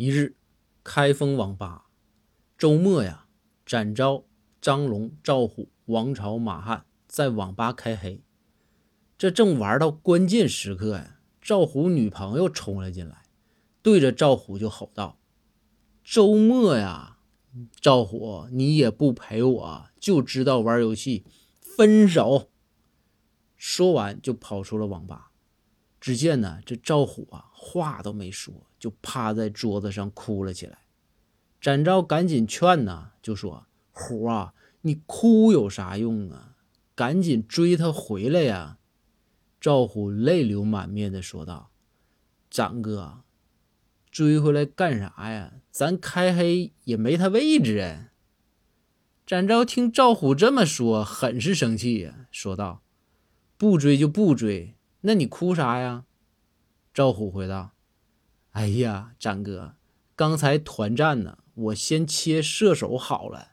一日，开封网吧，周末呀，展昭、张龙、赵虎、王朝、马汉在网吧开黑。这正玩到关键时刻呀，赵虎女朋友冲了进来，对着赵虎就吼道：“周末呀，赵虎，你也不陪我，就知道玩游戏，分手！”说完就跑出了网吧。只见呢，这赵虎啊，话都没说，就趴在桌子上哭了起来。展昭赶紧劝呢，就说：“虎啊，你哭有啥用啊？赶紧追他回来呀！”赵虎泪流满面的说道：“展哥，追回来干啥呀？咱开黑也没他位置啊！”展昭听赵虎这么说，很是生气呀，说道：“不追就不追。”那你哭啥呀？赵虎回答：“哎呀，展哥，刚才团战呢，我先切射手好了。”